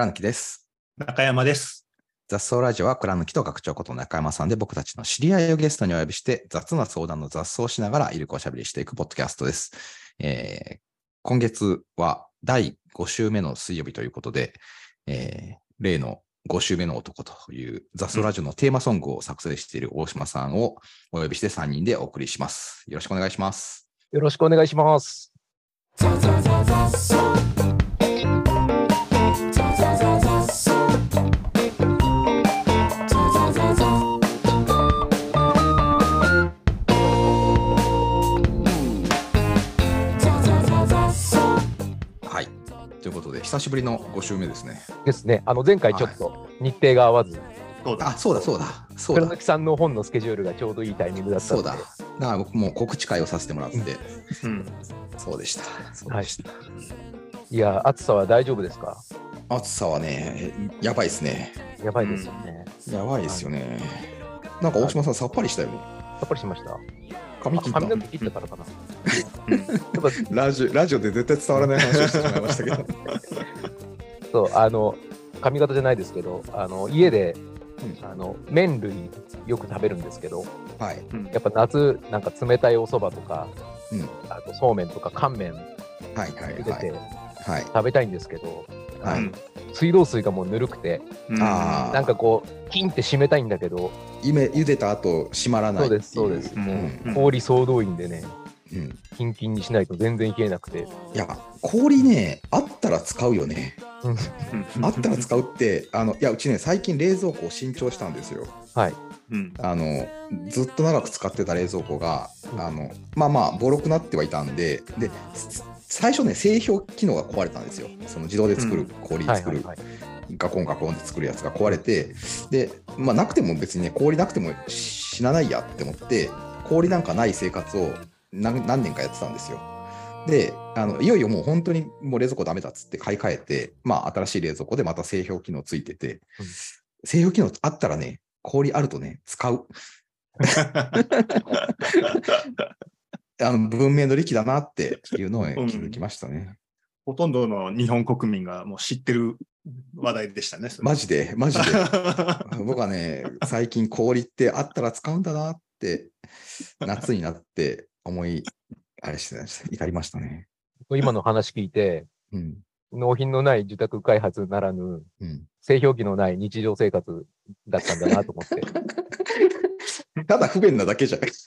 倉貫です。中山です。雑草ラジオは倉貫と学長こと中山さんで僕たちの知り合いをゲストにお呼びして雑な相談の雑草をしながらゆるくおしゃべりしていくポッドキャストです。えー今月は第5週目の水曜日ということで、えー例の5週目の男という雑草ラジオのテーマソングを作成している大島さんをお呼びして3人でお送りします。よろしくお願いします。よろしくお願いします。久しぶりの5週目ですね。ですね。あの前回ちょっと日程が合わず、そうだ。あ、そうだそうだ。そうだ。倉貫さんの本のスケジュールがちょうどいいタイミングだったそうだ。だから僕もう告知会をさせてもらって、うん。そうでした。そうでした。いや、暑さは大丈夫ですか？暑さはね、やばいですね。やばいですよね。やばいですよね。なんか大島さん、さっぱりしたよね。さっぱりしました。髪切ったあ髪の毛切ったからかな。うん。やっぱラジオラジオで絶対伝わらない話をしてしまいましたけど。そう、あの、髪型じゃないですけど、あの家で、あの麺類よく食べるんですけど、はい。やっぱ夏、なんか冷たいお蕎麦とか、うん。あとそうめんとか乾麺はいはい入れて。食べたいんですけど、はい。うん。水道水がもうぬるくて、うん。なんかこう、キンって締めたいんだけど、ゆめ茹でた後閉まらない。そうですそうです。うん。うん。氷総動員でね、うん。キンキンにしないと全然冷えなくて。いや、氷ね、あったら使うよね。うんあったら使うって、あの、いや、うちね、最近冷蔵庫を新調したんですよ。はい。うんあのずっと長く使ってた冷蔵庫が、うんあのまあまあボロくなってはいたんでです最初ね製氷機能が壊れたんですよその自動で作る、うん氷作る、はいはいはい。ガコンガコンって作るやつが壊れてで、まあ、なくても別にね氷なくても死なないやって思って氷なんかない生活を何何年かやってたんですよであのいよいよもう本当にもう冷蔵庫ダメだっつって買い替えて、まあ、新しい冷蔵庫でまた製氷機能ついてて、うん製氷機能あったらね氷あるとね使う あの文明の利器だなっていうのを気づきましたね。ほとんどの日本国民がもう知ってる話題でしたね。マジで、マジで。僕はね、最近氷ってあったら使うんだなって、夏になって思い、あれしてました怒りましたね。今の話聞いて、うん。納品のない受託開発ならぬ、うん、製氷機のない日常生活だったんだなと思って。ただ不便なだけじゃない。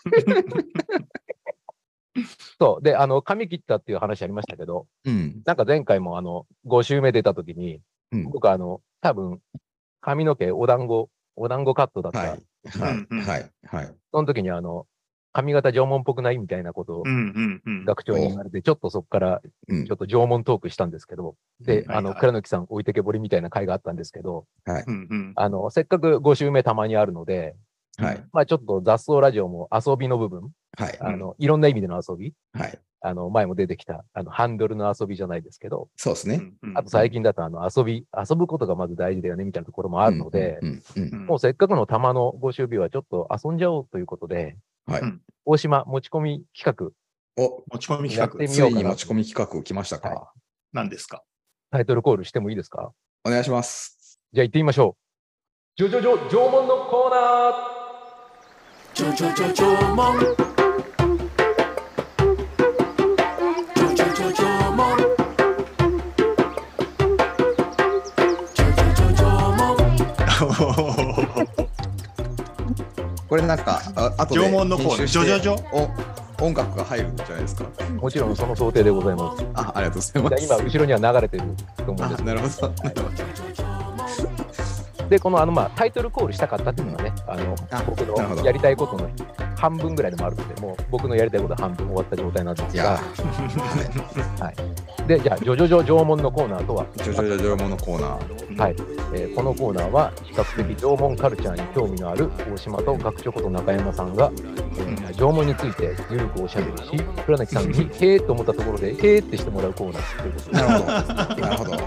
そう。で、あの、髪切ったっていう話ありましたけど、うん。なんか前回もあの、5週目出た時に、うん。僕あの、多分、髪の毛お団子、お団子カットだった。はい。はい。はい。はい。その時にあの、髪型縄文っぽくないみたいなことを。学長に言われて、ちょっとそこからうんちょっと縄文トークしたんですけど、で、うんあの、倉貫さん置いてけぼりみたいな回があったんですけど、はい。あの、せっかく5週目たまにあるので、はい。まあちょっと雑草ラジオも遊びの部分、はい。あの、いろんな意味での遊び、はい。あの、前も出てきた、あの、ハンドルの遊びじゃないですけど、そうですね。あと最近だとあの、遊び、遊ぶことがまず大事だよねみたいなところもあるので、うん。うん。うんもうせっかくの玉の5週日はちょっと遊んじゃおうということで、はい。うん。大島持ち込み企画、お、持ち込みやって企画つみようかな。いに持ち込み企画来ましたはか。何ですか？タイトルコールしてもいいですか？お願いします。じゃあ行ってみましょう。ジョジョジョ縄文のコーナー。ちょちょちょちょもんちょちょちょちょもんちょちょちょちょもんこれなんか、ああとで縄文のコーナー編集してジョジョお音楽が入るんじゃないですか？もちろんその想定でございます。あ、ありがとうございます。じゃあ今、後ろには流れてると思うんあですなるほど。なるほどで、このあの、まあ、タイトルコールしたかったっていうのはね、あのあ僕なるほどのやりたいことの半分ぐらいでもあるので、もう僕のやりたいことは半分終わった状態なんですいやが、、で、じゃあ、ジョジョジョ縄文のコーナーとは、ジョジョジョ縄文のコーナー。はいえーこのコーナーは比較的縄文カルチャーに興味のある大島と学長こと中山さんが、えー縄文についてゆるくおしゃべりし倉貫さんにへーと思ったところでへーってしてもらうコーナーということでなるほど。なるほど。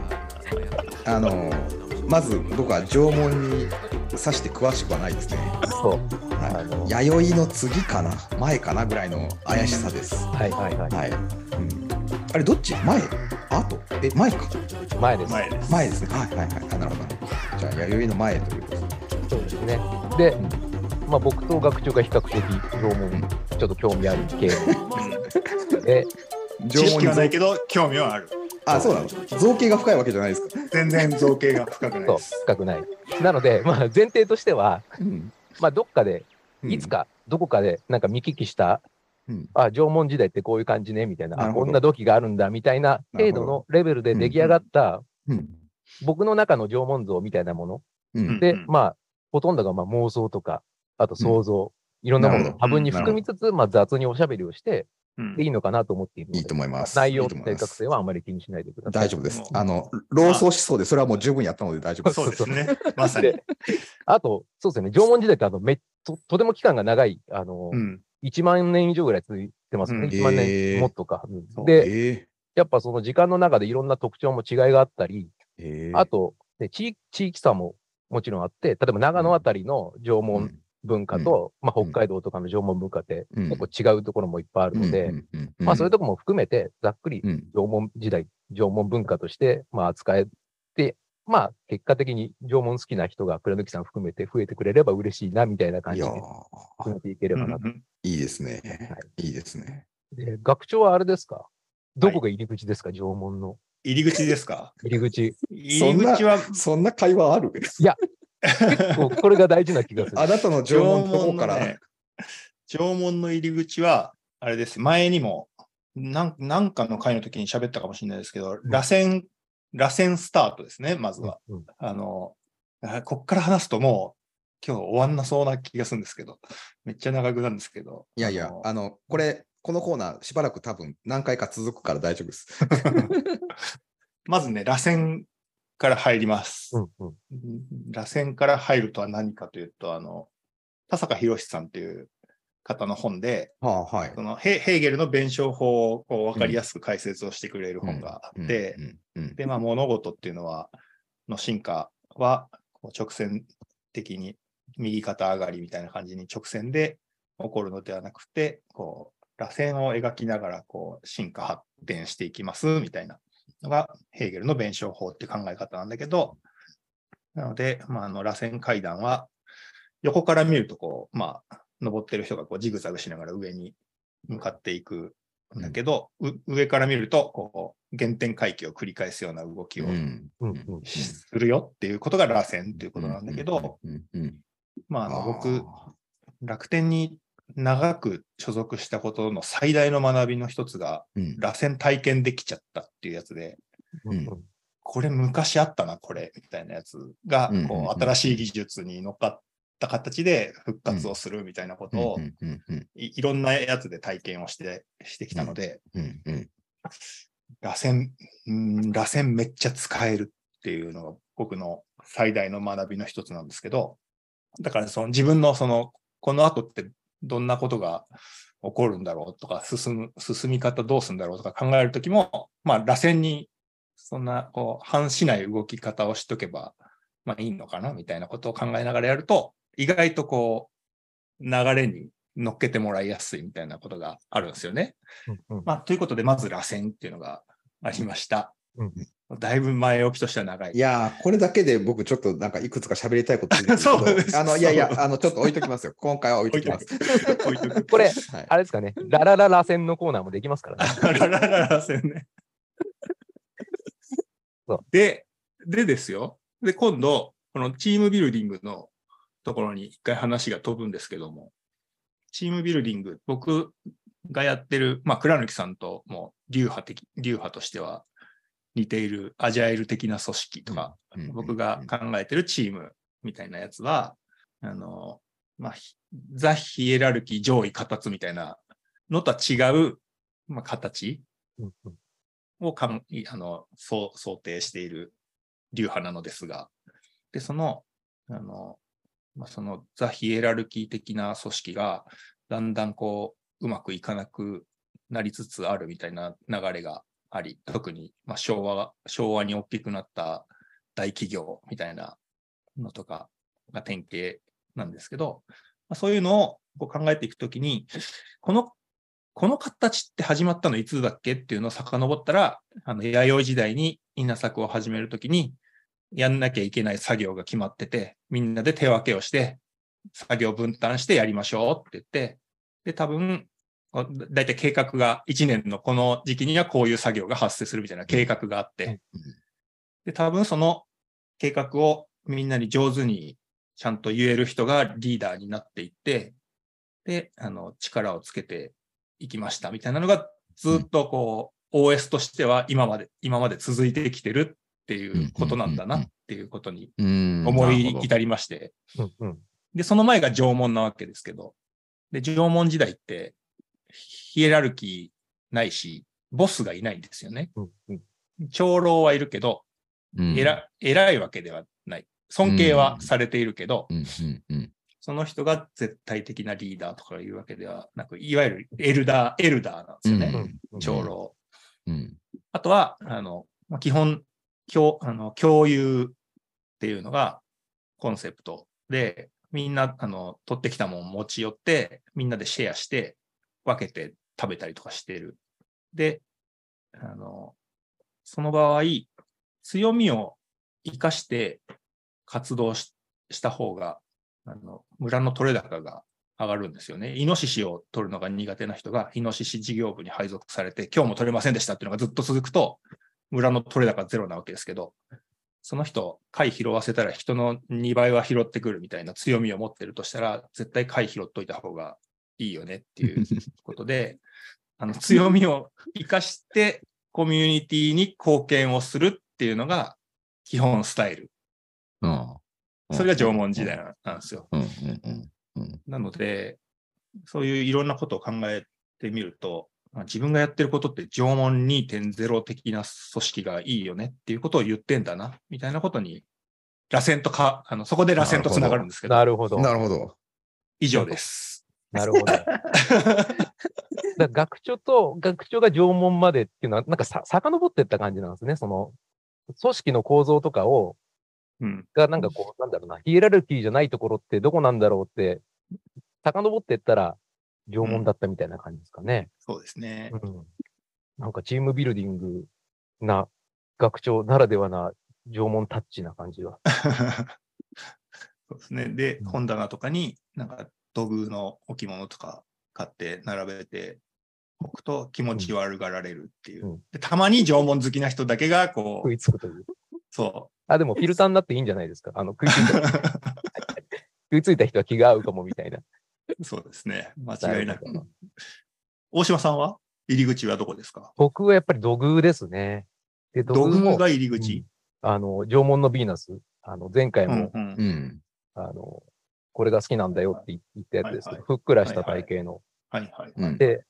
あの、まず僕は縄文にさして詳しくはないですね。そうはあのい、弥生の次かな前かなぐらいの怪しさです。はいはいはいはい。うん、あれ、どっち？前？後？え、前か。前です。前です。前ですね。はいはいはい。あなるほど。じゃあ、弥生の前ということで。そうですね。で、まあ、僕と学長が比較的縄文、ちょっと興味ある系 で、知識はないけど、興味はある。あ、そうなの？造形が深いわけじゃないですか。全然造形が深くないそうです。深くない。なので、まあ、前提としては、うん。まあ、どっかで、うんいつ。か、どこかで、なんか見聞きした、うん。あ、縄文時代ってこういう感じね、みたいな、あ、なこんな土器があるんだ、みたいな程度のレベルで出来上がった、うん。僕の中の縄文像みたいなものうん。で、うんまあ、ほとんどがまあ妄想とか、あと想像、いろんなものを多分に含みつつ、まあ雑におしゃべりをして、うんでいいのかなと思っているいいと思います。内容、と正確性はあまり気にしないでください。大丈夫ですう。んあの、老僧思想で、それはもう十分やったので大丈夫です。そうですね。まさに。であと、そうですね、縄文時代ってあのめととても期間が長い、あの、うん。1万年以上ぐらい続いてますね。うん。1万へ年ー。もっとか。うん。そう。で、えやっぱその時間の中でいろんな特徴も違いがあったり、ーえー。あと、ね、地地域差ももちろんあって、例えば長野あたりの縄う文ん。文化と、まあ、うん。北海道とかの縄文文化ってうん。結構違うところもいっぱいあるので、まあそういうところも含めて、ざっくりうん。縄文時代、縄文文化として、まあ扱えて、まあ結果的に縄文好きな人が倉貫さん含めて増えてくれれば嬉しいな、みたいな感じでー。進めていければなと。うんいいですね。いいですね。で、学長はあれですか？どこが入り口ですか、縄文の入り口ですか？入り口。入り口は、そんな会話ある？結構これが大事な気がする。あなたの縄縄文のとこから。文のね、縄文の入り口は、あれです。前にも、なんなんかの回の時に喋ったかもしれないですけど、螺旋、螺旋スタートですね、まずは。うんあの、あこっから話すともう、今日終わんなそうな気がするんですけど、めっちゃ長くなるんですけど。いやいや、のあの、これ、このコーナーしばらく多分何回か続くから大丈夫です。まずね、螺旋から入ります。うんうん螺旋から入るとは何かというと、あの、田坂博さんという方の本で、はあ、はい。そのヘヘーゲルの弁証法をこう分かりやすく解説をしてくれる本があって、で、まあ、物事っていうのは、の進化はこう直線的に右肩上がりみたいな感じに直線で起こるのではなくて、こう、螺旋を描きながら、こう、進化発展していきますみたいなのが、ヘーゲルの弁証法って考え方なんだけど、なので、まあ、あの、螺旋階段は、横から見ると、こう、まあ、登ってる人がこうジグザグしながら上に向かっていくんだけど、う上から見ると、こう、原点回帰を繰り返すような動きをするよっていうことが螺旋っていうことなんだけど、、まあ、あのあ僕、ー。楽天に長く所属したことの最大の学びの一つが、うん。螺旋体験できちゃったっていうやつで、うん。うんこれ昔あったな、これ、みたいなやつがうんうんうん、こう、新しい技術に乗っかった形で復活をするみたいなことをいいろんなやつで体験をして、してきたので、うんうん。螺旋、うん螺旋めっちゃ使えるっていうのが僕の最大の学びの一つなんですけど、だからその自分のその、この後ってどんなことが起こるんだろうとか、進む、進み方どうするんだろうとか考えるときも、まあ螺旋にそんなこう反しない動き方をしとけば、まあいいのかなみたいなことを考えながらやると、意外とこう、流れに乗っけてもらいやすいみたいなことがあるんですよね。うんうんまあ、ということで、まず螺旋っていうのがありました。うんだいぶ前置きとしては長い。いやー、これだけで僕ちょっとなんかいくつか喋りたいこと そうですあの、いやいやあの、ちょっと置いときますよ。今回は置いときます。置いとく。これ、はいあれですかね、ララララ線のコーナーもできますからね。ララララ螺旋ねそう。で、でですよ。で、今度、このチームビルディングのところに一回話が飛ぶんですけども、チームビルディング、僕がやってる、まあ、倉貫さんとも流派的、流派としては似ているアジャイル的な組織とか、僕が考えてるチームみたいなやつは、あの、まあ、ひザ・ヒエラルキー上位形みたいなのとは違う、まあ、形をかんいあのそう想定している流派なのですが、で、その、あの、まあ、そのザ・ヒエラルキー的な組織が、だんだんこう、うまくいかなくなりつつあるみたいな流れがあり、特に、まあ、昭和、昭和に大きくなった大企業みたいなのとかが典型なんですけど、まあ、そういうのをこう考えていくときに、このこの形って始まったのいつだっけっていうのを遡ったら、あの、弥生時代に稲作を始めるときに、やんなきゃいけない作業が決まってて、みんなで手分けをして、作業分担してやりましょうって言って、で、多分、だいたい計画が、1年のこの時期にはこういう作業が発生するみたいな計画があって、で、多分その計画をみんなに上手にちゃんと言える人がリーダーになっていって、で、あの、力をつけていきましたみたいなのが、ずっとこう、OS としては今まで、今まで続いてきてるっていうことなんだなっていうことにうん。思ない至りまして。で、その前が縄文なわけですけど、で、縄文時代って、ヒエラルキーないし、ボスがいないんですよね。うんうん。長老はいるけど、うん偉偉いわけではない。尊敬はされているけど、その人が絶対的なリーダーとかいうわけではなく、いわゆるエルダー、エルダーなんですよね。うんうん長老。うんあとは、あの、まあ基本、共あの共有っていうのがコンセプトで、みんな、あの、取ってきたものを持ち寄って、みんなでシェアして、分けて食べたりとかしてる。で、あの、その場合、強みを生かして活動しした方が、あの、村の取れ高が上がるんですよね。イノシシを取るのが苦手な人が、イノシシ事業部に配属されて、今日も取れませんでしたっていうのがずっと続くと、村の取れ高ゼロなわけですけど、その人、貝拾わせたら人の2倍は拾ってくるみたいな強みを持ってるとしたら、絶対貝拾っといた方がいいよねっていうことで、あの強みを生かしてコミュニティに貢献をするっていうのが基本スタイル。うんそれが縄文時代なんですよ。うんうんうんうんなので、そういういろんなことを考えてみると、まあ自分がやってることって縄文2.0的な組織がいいよねっていうことを言ってんだな、みたいなことに、螺旋とか、あの、そこで螺旋とつながるんですけど、なるほど。なるほど。以上です。なるほど。だ学長と、学長が縄文までっていうのは、なんかさ、遡ってった感じなんですね。その、組織の構造とかを、うん。がなんかこう、なんだろうな、ヒエラルキーじゃないところってどこなんだろうって、遡ってったら、縄文だったみたいな感じですかね。そうですね。うん。なんかチームビルディングな、学長ならではな縄文タッチな感じは。そうですね。で、うん本棚とかになんか土偶の置物とか買って並べておくと気持ち悪がられるっていう。うんでたまに縄文好きな人だけがこ食う、いつくという。そあ、でもフィルターになっていいんじゃないですか。あの、食いついた、う。食いついた人は気が合うかもみたいな。そうですね。間違いなく。大島さんは？入り口はどこですか？僕はやっぱり土偶ですね。で、土土偶が入り口。あの、縄文のヴィーナス。あの、前回も、うんうんうん。あの、これが好きなんだよって言ったやつですけど、はい。ふっくらした体型の。はいはい。うん。で、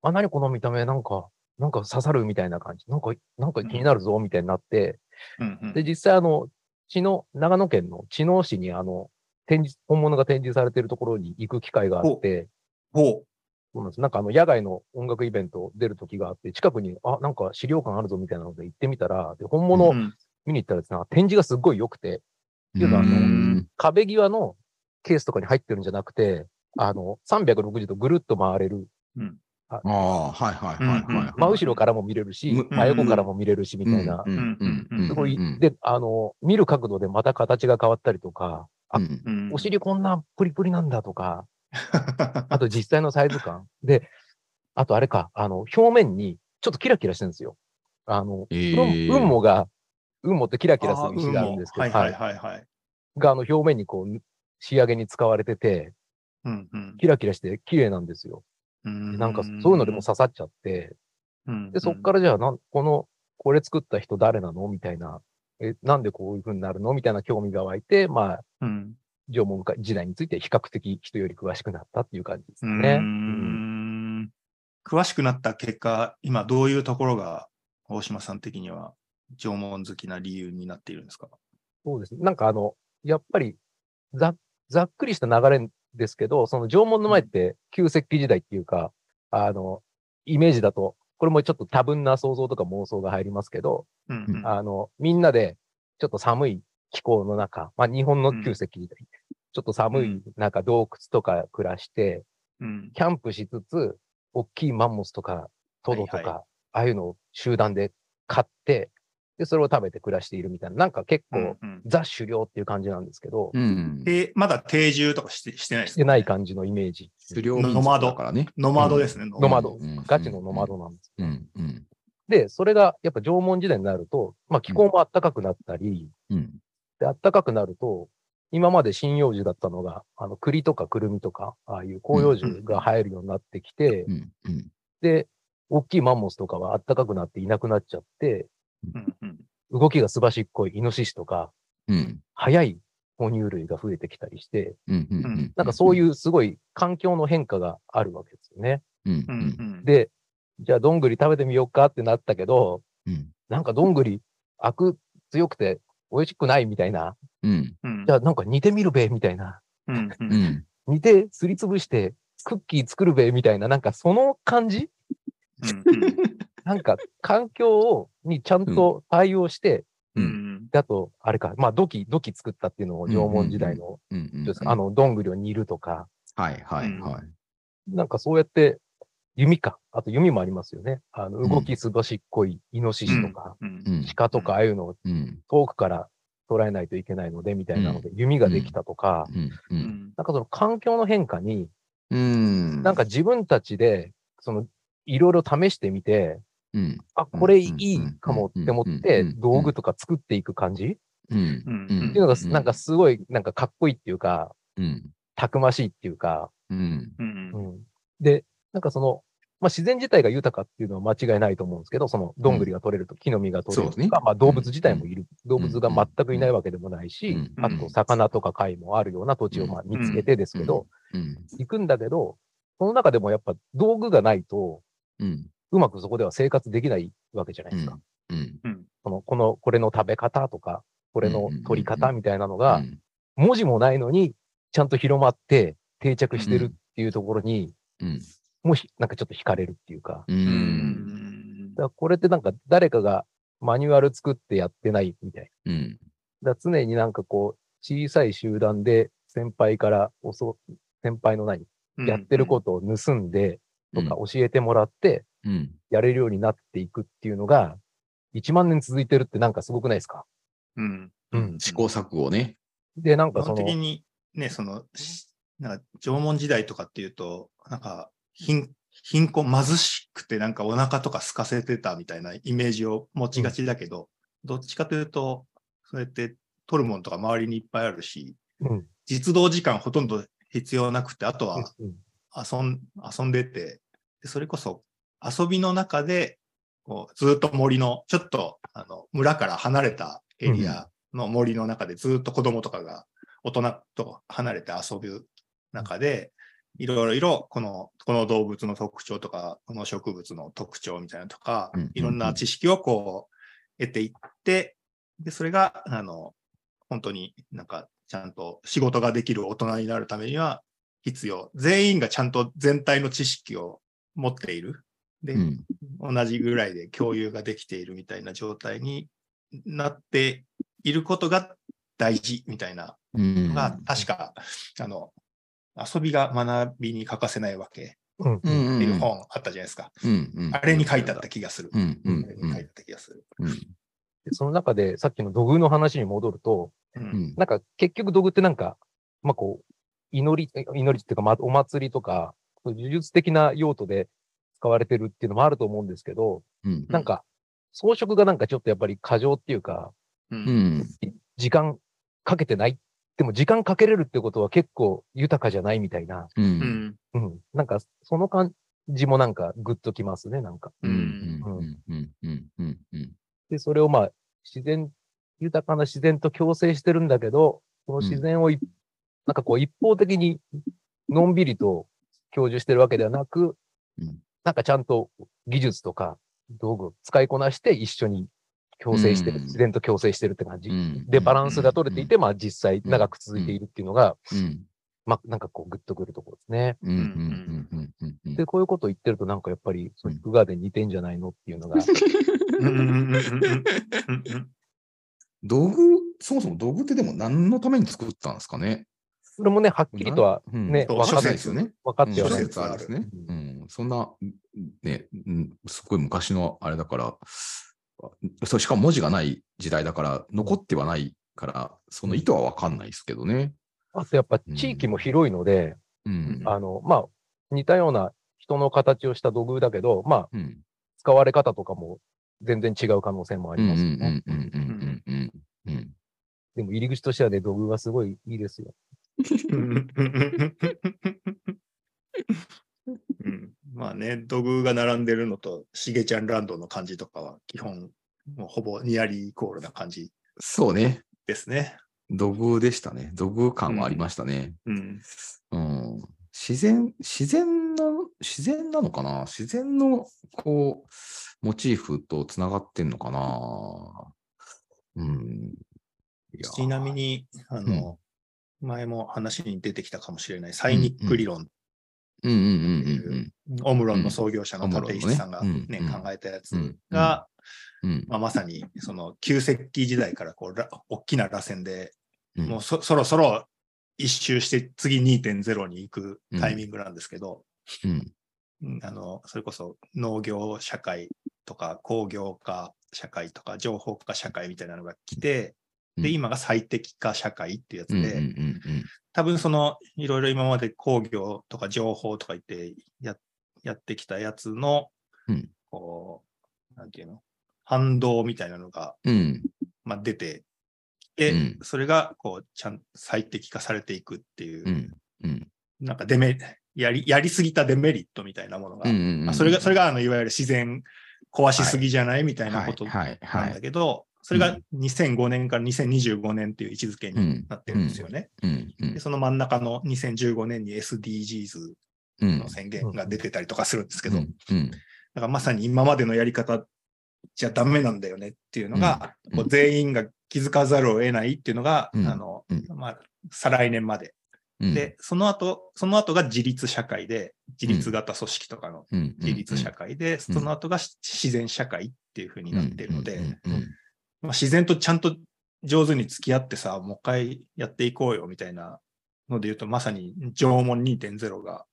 あ、何この見た目なんか、なんか刺さるみたいな感じ。なんか、なんか気になるぞ、みたいになって、うんうん。で、実際あの、知の、長野県の知能市にあの、展示、本物が展示されているところに行く機会があって、ほそうなんです。なんかあの、野外の音楽イベント出る時があって、近くに、あ、なんか資料館あるぞみたいなので行ってみたら、で、本う。物うん。見に行ったらですね、展示がすっごい良くて、っていうのはあのうん。壁際のケースとかに入ってるんじゃなくて、あの、360度ぐるっと回れる。ああ、はいはいはいはいはい。真後ろからも見れるしうん、真横からも見れるし、みたいなう。んうんうんうんすごいうんで、あの、見る角度でまた形が変わったりとか、あうんうんお尻こんなプリプリなんだとか、あと実際のサイズ感。で、あとあれか、あの、表面にちょっとキラキラしてるんですよ。あの、えーうん、うんもが、うんもってキラキラする石があるんですけど、はいはいはいはい。があの表面にこう、仕上げに使われてて、うんうん。キラキラして綺麗なんですよ。でなんかそういうのでも刺さっちゃって、で、そっからじゃあなん、この、これ作った人誰なの？みたいな、え、なんでこういう風になるの？みたいな興味が湧いて、まあ、うん。縄文時代について比較的人より詳しくなったっていう感じですうね。ーうんん。詳しくなった結果、今どういうところが大島さん的には縄文好きな理由になっているんですか？そうですね。なんかあの、やっぱりざ、ざっくりした流れですけど、その縄文の前って旧石器時代っていうか、あの、イメージだと、これもちょっと多分な想像とか妄想が入りますけど、うんうん。あの、みんなでちょっと寒い気候の中、まあ日本の旧石器時代、ちょっと寒い中洞窟とか暮らして、うん。キャンプしつつ、大きいマンモスとかトドとか、はいはああいうのを集団で買って、で、それを食べて暮らしているみたいな、なんか結構、うんうんザ狩猟っていう感じなんですけど、うん。で、まだ定住とかしてしてないですしてない感じのイメージ。狩猟民族だからね。ノマドですね。ノマドうんガチのノマドなんです。うん。うん。で、それがやっぱ縄文時代になると、まあ気候も暖かくなったり、うん。で、暖かくなると、今まで針葉樹だったのが、あの、栗とかくるみとか、ああいう広葉樹が生えるようになってきて、うん。うん。で、大きいマンモスとかは暖かくなっていなくなっちゃって、うんうん動きがすばしっこいイノシシとか、うん。速い哺乳類が増えてきたりして、うん。うん。なんかそういうすごい環境の変化があるわけですよね。うん。うんうんで、じゃあどんぐり食べてみようかってなったけど、うん。なんかどんぐり、アク強くて美味しくないみたいな。うん。うんじゃあなんか煮てみるべみたいな。うんううんん。煮てすりつぶしてクッキー作るべみたいな、なんかその感じ？うんうん なんか環境をにちゃんと対応して、ううんんであと、あれか、まあ土器、土器作ったっていうのも縄文時代の、うん。あ、の、どんぐりを煮るとか、はいはいはい。なんかそうやって、弓か。あと弓もありますよね。あの、うん動きすばしっこいイノシシとか。鹿とかああいうのをうん。遠くから捉えないといけないので、みたいなので、弓ができたとか、なんかその環境の変化に、うん。なんか自分たちで、その、いろいろ試してみて、うん。あ、これいいかもって思って道具とか作っていく感じ？っうん。うん。ていうのが、なんかすごい、なんかかっこいいっていうか、うん。たくましいっていうか、うん。うん。うん。で、なんかその、まあ、自然自体が豊かっていうのは間違いないと思うんですけど、その、どんぐりが取れると、木の実が取れるとか、まあ、動物自体もいる。動物が全くいないわけでもないし、うん。あと、魚とか貝もあるような土地をまあ見つけてですけど、うん。行くんだけど、その中でもやっぱ道具がないと、うまくそこでは生活できないわけじゃないですか。うん。うんこの、この、これの食べ方とか、これの取り方みたいなのうが、ん。文字もないのに、ちゃんと広まって定着してるっていうところに、うん。もうひなんかちょっと惹かれるっていうか、う。うんんだこれってなんか誰かがマニュアル作ってやってないみたいうん。な。だ常になんかこう、小さい集団で先輩から教、先輩の何、やってることを盗んでとか教えてもらって、うん。やれるようになっていくっていうのが、1万年続いてるってなんかすごくないですか？うん。うん。試行錯誤をね。で、なん基かその、本的にね、その、しなんか縄文時代とかっていうと、なんか貧貧困、貧しくてなんかお腹とか空かせてたみたいなイメージを持ちがちだけど、どっちかというと、そうやって取るものとか周りにいっぱいあるし、うん。実動時間ほとんど必要なくて、あとはうん。遊ん遊んでて、でそれこそ遊びの中で、こうずっと森の、ちょっとあの村から離れたエリアの森の中でずっと子供とかが大人と離れて遊ぶ中で、いろいろこの、この動物の特徴とか、この植物の特徴みたいなのとかいろんな知識をこう得ていって、で、それが、あの、本当になんかちゃんと仕事ができる大人になるためには必要。全員がちゃんと全体の知識を持っている。で、うん。同じぐらいで共有ができているみたいな状態になっていることが大事みたいなうん。のが、確か、あの、遊びが学びに欠かせないわけうん。ううんん。っていう本あったじゃないですか。うん。うん。あれに書いてあった気がする。うん。うんあれに書いてあった気がする。うん。でその中でさっきの土偶の話に戻ると、ううんん。なんか結局土偶ってなんか、まあこう、祈り、え祈りっていうか、まあお祭りとか、呪術的な用途で使われてるっていうのもあると思うんですけど、うん。なんか装飾がなんかちょっとやっぱり過剰っていうか、ううんん。時間かけてない。でも時間かけれるってことは結構豊かじゃないみたいな。う。うんんうん。なんかその感じもなんかグッときますね、なんか。うん。うんうん。うん。うん。うん。うん。で、それをまあ、自然、豊かな自然と共生してるんだけど、その自然をい、なんかこう一方的にのんびりと享受してるわけではなく、うんなんかちゃんと技術とか道具を使いこなして一緒に共生してる、うん。自然と共生してるって感じ。うん。で、バランスが取れていて、まあ実際長く続いているっていうのが、うん。まあなんかこうグッとくるところですね。で、こういうことを言ってるとなんかやっぱり、ソニックガーデン似てんじゃないのっていうのが、道具、そもそも道具ってでも何のために作ったんですかね？それもね、はっきりとはうんね、分かんないですよね。分かっては諸ない。説あるんですね。うん。そんな、ね、うんすごい昔のあれだから、あそうしかも文字がない時代だから、残ってはないから、その意図はわかんないですけどね。あとやっぱ地域も広いので、うん。あの、まあ、似たような人の形をした土偶だけど、まあ、うん。使われ方とかも全然違う可能性もありますよね。うんうんうんうんうん。でも入り口としてはね、土偶はすごいいいですよ。うんまあね、土偶が並んでるのと、しげちゃんランドの感じとかは、基本、もうほぼニアリーイコールな感じそうね。ですね。土偶でしたね。土偶感はありましたね。うん。うん。自然、自然な、自然なのかな？自然の、こう、モチーフとつながってんのかな？うん。ちなみに、あの、前も話に出てきたかもしれない、サイニック理論、うんうんうんうんオムロンの創業者の立石さんがね、うんうん。考えたやつうんが、まあ、まさに、その、旧石器時代から、こう、ら大きな螺旋で、うん。もうそそろそろ一周して次2.0に行くタイミングなんですけど、うん。うんあの、それこそ農業社会とか工業化社会とか情報化社会みたいなのが来て、うんで、今が最適化社会ってやつで、多分その、いろいろ今まで工業とか情報とか言ってややってきたやつの、うん。こう、なんていうの、反動みたいなのが、うん。うんまあ、出てきて、うん。それが、こう、ちゃん最適化されていくっていう、なんかデメ、やり、やりすぎたデメリットみたいなものが、それが、それが、あの、いわゆる自然壊しすぎじゃないみたいなことはいはいなんだはい。けど、それがうん。2005年から2025年っていう位置づけにうん。なってるんですよね。でその真ん中の2015年に SDGs うん。の宣言が出てたりとかするんですけど、だからまさに今までのやり方じゃダメなんだよねっていうのが、全員が気づかざるを得ないっていうのが、うん。あの、うん。まあ、再来年まで。うん。で、その後、その後が自立社会で、自立型組織とかのうん。自立社会で、その後がし自然社会っていう風になってるので、まあ、自然とちゃんと上手に付き合ってさ、もう一回やっていこうよみたいなので言うと、まさに縄文2.0が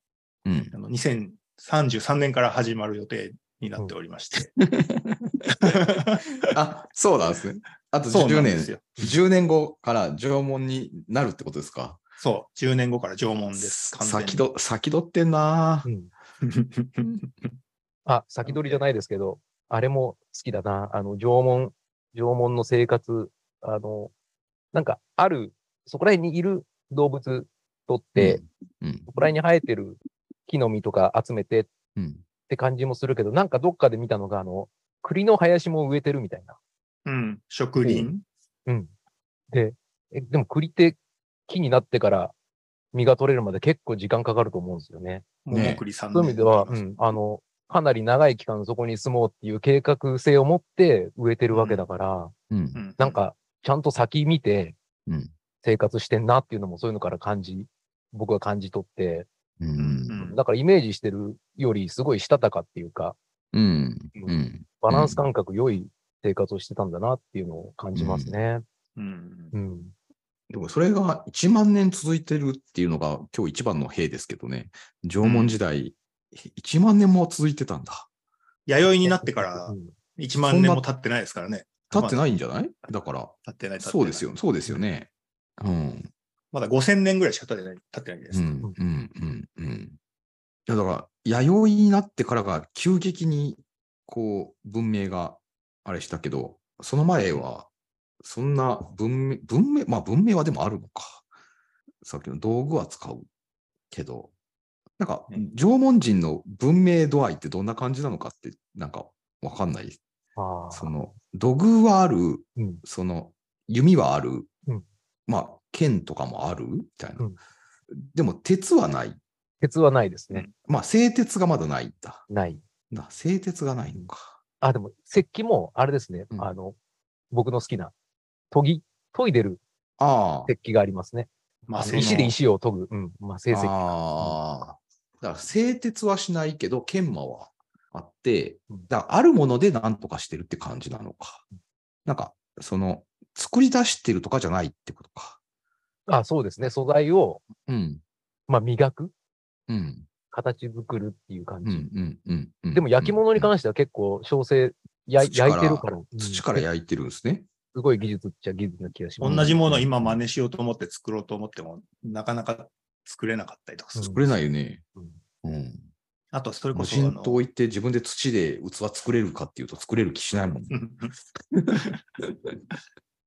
うんあの2033年から始まる予定になっておりまして。あ、そうなんですね。あとそうな10年んです、よ。10年後から縄文になるってことですか？そう、10年後から縄文です。先ど先取ってんなうん あ、先取りじゃないですけど、あれも好きだな。あの、縄文、縄文の生活、あの、なんか、ある、そこら辺にいる動物とって、うんそこら辺に生えてる木の実とか集めてっうんて感じもするけど、なんかどっかで見たのが、あの、栗の林も植えてるみたいな。うん、植林？うん。で、え、でも栗って木になってから実が取れるまで結構時間かかると思うんですよね。桃栗さんそういう意味では、うん、あの、かなり長い期間そこに住もうっていう計画性を持って植えてるわけだから、うん。なん、か、ちゃんと先見てうん生活してんなっていうのもそういうのから感じ、僕は感じ取って、うん。うんだからイメージしてるよりすごいしたたかっていうか、うん。うん。バランス感覚良い生活をしてたんだなっていうのを感じますね。うん。うん。でもそれが1万年続いてるっていうのが今日一番の兵ですけどね。縄文時代、1万年も続いてたんだ。弥生になってからうん1万年も経ってないですからね。経っていないんじゃない？だから、経ってない。経ってないそうですよ。。そうですよね。うん。まだ5000年ぐらいしか経ってない。経ってないです。うん、うん、うん、うん。いや、だから、弥生になってからが急激に、こう、文明があれしたけど、その前は、そんな文明、文明、まあ文明はでもあるのか。さっきの道具は使うけど、なんかね、縄文人の文明度合いってどんな感じなのかって、なんかわかんない。その、土偶はある、うんその、弓はある、うんまあ、剣とかもあるみたいな。うんでも、鉄はない。鉄はないですね。まあ、製鉄がまだないんだ。ない。な製鉄がないのか。あ、でも、石器も、あれですね。うんあの、僕の好きな、研ぎ、研いでるあ石器がありますね。まあ石で石を研ぐ。うん。まあ、成あ。績。ああ。だから、製鉄はしないけど、研磨はあってうん、だから、あるもので何とかしてるって感じなのか。なんか、その、作り出してるとかじゃないってことか。あ、そうですね。素材を、うん。まあ、磨くうん。形作るっていう感じ。うんうんうんうん。でも焼き物に関しては結構、焼成、や土から焼いてるから、うん土から焼いてるんですね。すごい技術っちゃ技術な気がします。同じものを今真似しようと思って作ろうと思っても、なかなか作れなかったりとかする。うん作れないよね。うんうん。あと、それこ無そあの、人島行って自分で土で器作れるかっていうと作れる気しないもん。うん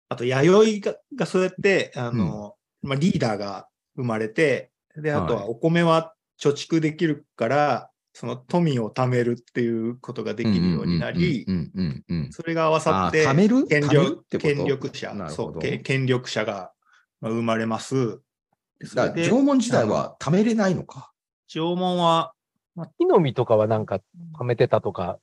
あと、弥生ががそうやって、あの、まあ、リーダーが生まれて、で、あとははいお米は貯蓄できるから、その富を貯めるっていうことができるようになりう、んうんうんうんそれが合わさって、貯める？権力権力者そうけ権力者がまあ生まれます。でそれで縄文時代は貯めれないのか。縄文は、木の実とかはなんか貯めてたとか、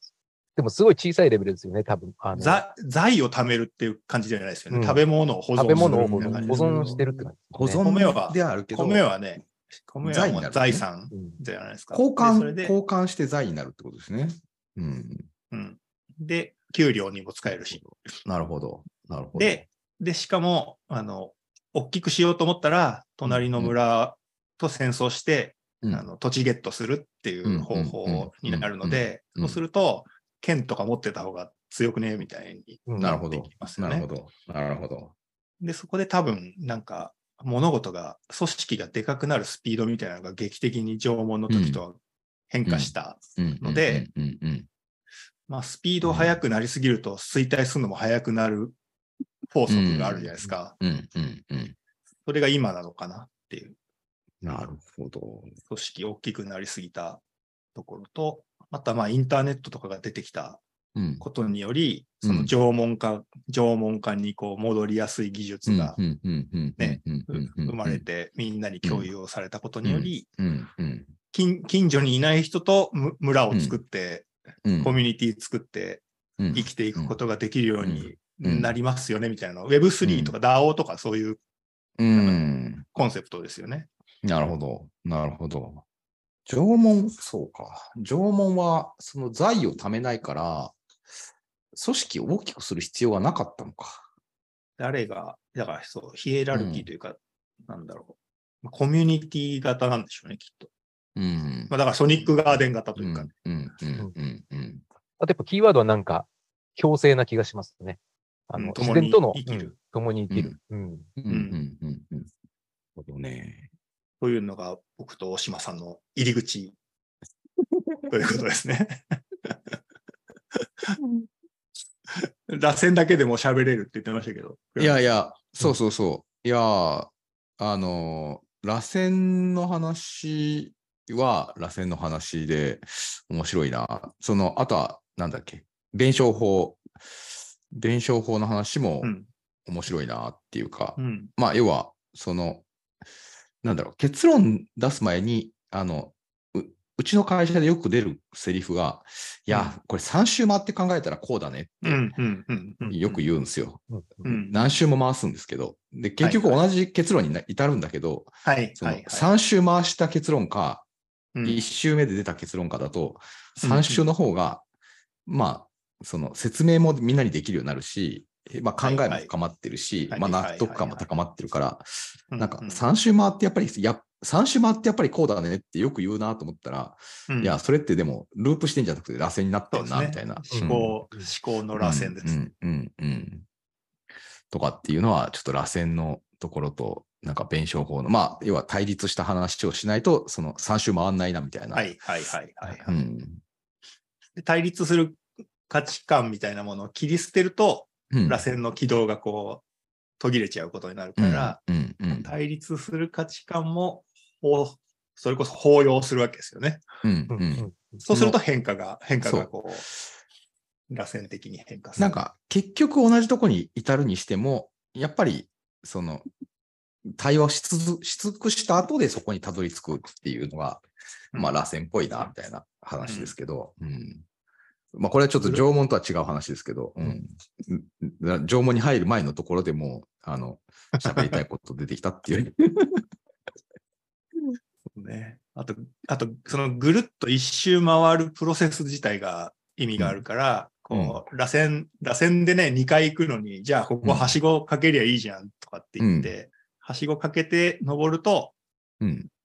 でもすごい小さいレベルですよね、多分。あのざ財を貯めるっていう感じじゃないですよね。うん食べ物を保存する食べ物を保存してるって感じ保ですね、米は存であるけど、米はね、米はもう財産うんじゃないですか。交換、交換して財になるってことですね。うん。うん、で、給料にも使えるし。なるほど。なるほど。で、で、しかも、あの、大きくしようと思ったら、隣の村と戦争して、うん、あの土地ゲットするっていう方法になるので、そうすると、剣とか持ってた方が強くねみたいにうん。なるほど。なってきますよね。なるほど。なるほど。で、そこで多分、なんか、物事が、組織がでかくなるスピードみたいなのが劇的に縄文の時とは変化した。うん。ので、まあ、スピード速くなりすぎると衰退するのも速くなる法則があるじゃないですか。うんうんうん。それが今なのかなっていう。なるほど。組織大きくなりすぎたところと、またまあインターネットとかが出てきたうん。ことにより、うんその縄文化、縄文化にこう戻りやすい技術がね生まれて、みんなに共有をされたことにより、近近所にいない人とむ村を作って、うんコミュニティ作ってうん生きていくことができるようにうんなりますよね、みたいな。Web3 とか DAO とかそういううん。コンセプトですよね。なるほど。なるほど。縄文、そうか。縄文は、その財を貯めないから、組織を大きくする必要がなかったのか。誰が、だからそう、ヒエラルキーというか、なんだろう。コミュニティ型なんでしょうね、きっと。うん。まあ、だからソニックガーデン型というか、うんうんうんうんうん。あとやっぱキーワードはなんか、強制な気がしますね。あの、うん自然との、共に生きるうん共に生きる。うん。うんうんうんうん。なるほどね。というのが僕と大島さんの入り口 ということですね。螺旋だけでも喋れるって言ってましたけど。いやいや、そうそうそう。いや、あの、螺旋の話は螺旋の話で面白いな。その、あとは、なんだっけ、弁証法。弁証法の話もうん。面白いなっていうか、うん。まあ、要は、その、なんだろう、結論出す前に、あの、ううちの会社でよく出るセリフが、いや、これ3周回って考えたらこうだねってよく言うんですよ。何周も回すんですけど、で、結局同じ結論にな至るんだけど、はい。そのはい。3周回した結論か、うん1周目で出た結論かだと、うん3周の方が、まあ、その説明もみんなにできるようになるし、えまあ、考えも深まってるし、まあ、はいはい納得感も高まってるから、うなんか3周回ってやっぱり、や3周回ってやっぱりこうだねってよく言うなと思ったら、うんいや、それってでも、ループしてんじゃなくて、螺旋になってるな、みたいな。思考、思考の螺旋です。うんうんうんうんとかっていうのは、ちょっと螺旋のところと、なんか弁証法の、まあ、要は対立した話をしないと、その3周回んないな、みたいな。はい。はい。はい。はい。はいうん。で対立する価値観みたいなものを切り捨てると、うん。螺旋の軌道がこう、途切れちゃうことになるから、うんうん対立する価値観も、それこそ包容するわけですよね。うんううんんそうすると変化が、変化がこう、螺旋的に変化する。なんか、結局同じとこに至るにしても、やっぱり、その、対話をしつつし尽くした後でそこにたどり着くっていうのが、うんまあ、螺旋っぽいな、みたいな話ですけど、うん。まあ、これはちょっと縄文とは違う話ですけど、うん。うん縄文に入る前のところでも、あの、喋りたいこと出てきたっていう。ね。あと、あと、そのぐるっと一周回るプロセス自体が意味があるから、こう、螺旋、螺旋でね、2回行くのに、じゃあここはしごかけりゃいいじゃんとかって言って、はしごかけて登ると、うん。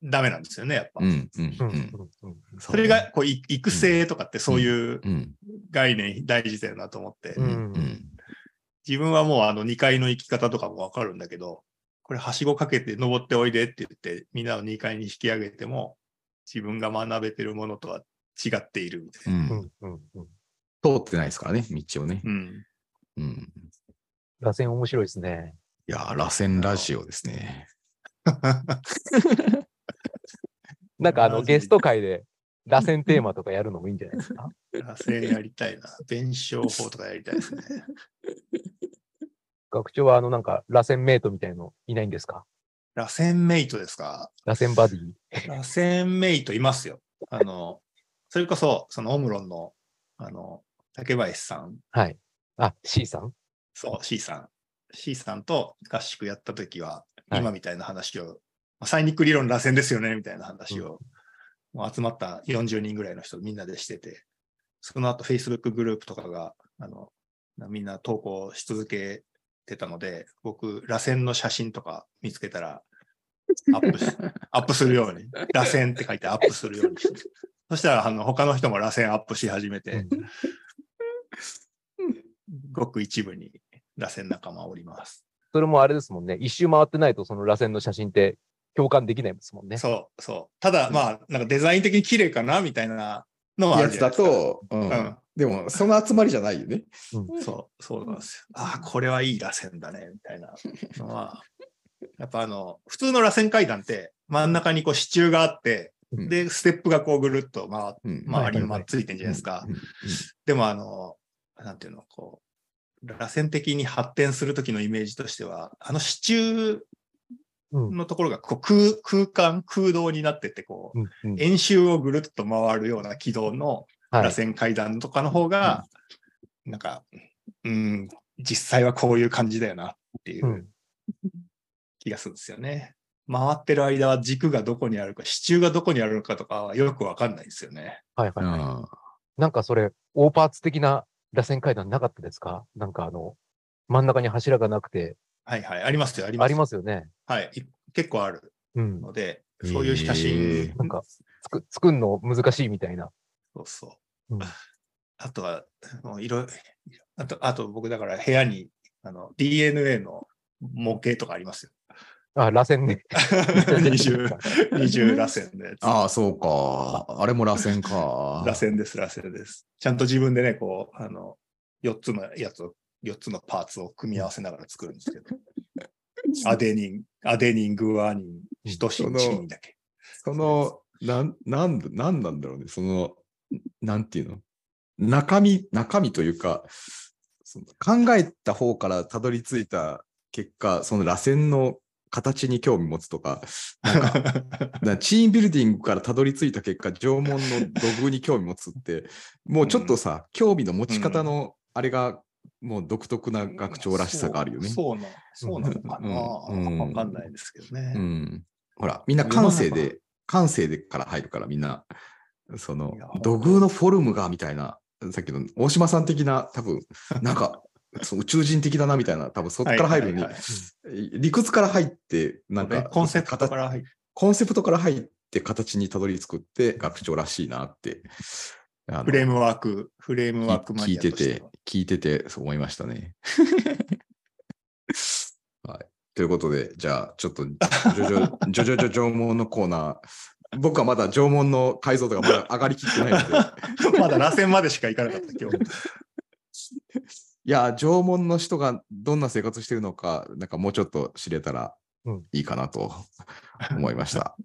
ダメなんですよね、やっぱ。うん。うん。うんうん。うんそれがこうい育成とかってそういううん。概念大事だよなと思って、うんうん。自分はもうあの2階の行き方とかもわかるんだけど、これはしごかけて登っておいでって言って、みんなを2階に引き上げても、自分が学べてるものとは違っているみたいな。うんうんうんうん通ってないですからね、道をね。うん。うん。螺旋面白いですね。いやー、螺旋ラジオですね。なんかあのゲスト会で螺旋テーマとかやるのもいいんじゃないですか？螺旋やりたいな。弁証法とかやりたいですね。学長はあのなんか螺旋メイトみたいのいないんですか？螺旋メイトですか？螺旋バディ？螺旋メイトいますよ。あの、それこそ、そのオムロンの、あの、竹林さん、はい。あ、C さん？そう、C さん。C さんと合宿やったときは、はい今みたいな話を、まあサイニック理論螺旋ですよね、みたいな話を、もう集まった40人ぐらいの人みんなでしてて、その後 Facebook グループとかが、あの、みんな投稿し続けてたので、僕、螺旋の写真とか見つけたら、アップし アップするように、螺旋って書いてアップするようにして、そしたら、あの、他の人も螺旋アップし始めて、ごく一部に螺旋仲間おります。それもあれですもんね。一周回ってないとその螺旋の写真って共感できないですもんね。そう、そう。ただ、まあ、なんかデザイン的に綺麗かなみたいなのはあやつ。だと、うんうんでも、その集まりじゃないよね。そう、そうなんですよ。ああ、これはいい螺旋だね、みたいなのは。やっぱあの、普通の螺旋階段って真ん中にこう支柱があって、うんで、ステップがこうぐるっと回っうん周りにまついてんじゃないですかう。んうんでもあの、なんていうの、こう、螺旋的に発展するときのイメージとしては、あの支柱うん。のところがこう空空間、空洞になってて、こう、うんうん円周をぐるっと回るような軌道のはい。螺旋階段とかの方が、なんか、うん、実際はこういう感じだよなっていううん気がするんですよね。回ってる間は軸がどこにあるか、支柱がどこにあるのかとかはよくわかんないですよね。はいはいはい。なんかそれ、大パーツ的な螺旋階段なかったですか？なんかあの、真ん中に柱がなくて、はいはい、ありますよ、あります。ありますよね。はい、い結構あるうん。ので、そういう写真、なんか、つく、作るの難しいみたいな。そうそう。うんあとは、もういろいろ、あと、あと僕だから部屋にあの DNA の模型とかありますよ。あ、螺旋ね。二重、二重螺旋のやつ。ああ、そうか。あれも螺旋か。螺旋です、螺旋です。ちゃんと自分でね、こう、あの、4つのやつを、4つのパーツを組み合わせながら作るんですけど、アデニン、アデニン、グアニン、シトシン、チミンだけ。その、なん、なん、なんなんだろうね。その、なんていうの？中身、中身というか、その考えた方からたどり着いた結果、その螺旋の形に興味持つとか、なんか、チームビルディングからたどり着いた結果、縄文の土偶に興味持つって、もうちょっとさ、興味の持ち方のあれが、もう独特な学長らしさがあるよね。そうそうな、そうなのかな。うんわかんないですけどね。うん。ほら、みんな感性で、感性でから入るから、みんな、その土偶のフォルムが、みたいな、さっきの大島さん的な、多分、なんか、そう宇宙人的だな、みたいな、多分そこから入るのに、はいはいはい理屈から入って、なんか、ねコンセプトか形ら入ってコンセプトから入って、形にたどり着くって、学長らしいなって、フレームワーク、フレームワークマ聞いてて聞いてて、そう思いましたね。はい。ということで、じゃあ、ちょっと、ジョジョ、ジョジョジョ縄文のコーナー、僕はまだ縄文の解像度がまだ上がりきってないので、まだ螺旋までしか行かなかった、今日。いや、縄文の人がどんな生活してるのか、なんかもうちょっと知れたらうんいいかなと 思いました。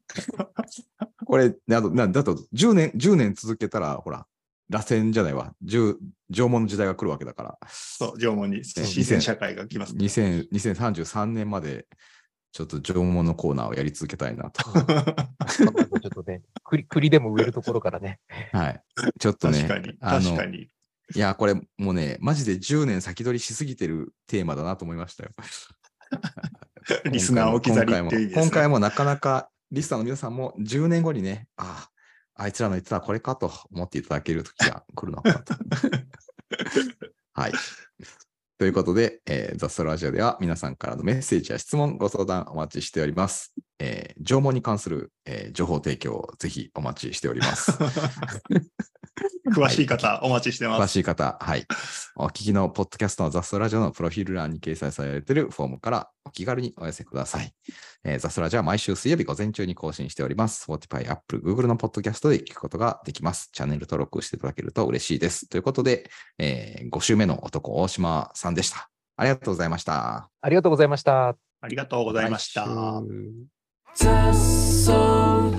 これ、あとなだと10年、10年続けたら、ほら、螺旋じゃないわ、10縄文の時代が来るわけだから、そう、縄文に自然社会が来ます、2000 2033年まで、ちょっと縄文のコーナーをやり続けたいなと。ちょっとね、栗栗でも植えるところからね。はい。ちょっとね、確かに、確かに。いや、これもうね、マジで10年先取りしすぎてるテーマだなと思いましたよ。リスナー置き去りっていうね今回もなかなかリスナーの皆さんも10年後にね、ああ、あいつらの言ってたこれかと思っていただける時が来るのかなと。はい。ということで、えー、ザストラジオでは皆さんからのメッセージや質問、ご相談お待ちしております。えー縄文に関する、えー情報提供をぜひお待ちしております。詳しい方、お待ちしてます。詳しい方、はい。お聞きのポッドキャストのザストラジオのプロフィール欄に掲載されているフォームからお気軽にお寄せください。えーザストラジオは毎週水曜日午前中に更新しております。Spotify、Apple、Google のポッドキャストで聞くことができます。チャンネル登録していただけると嬉しいです。ということで、え5週目の男、大島さんでした。ありがとうございました。ありがとうございました。ありがとうございました。Ce sont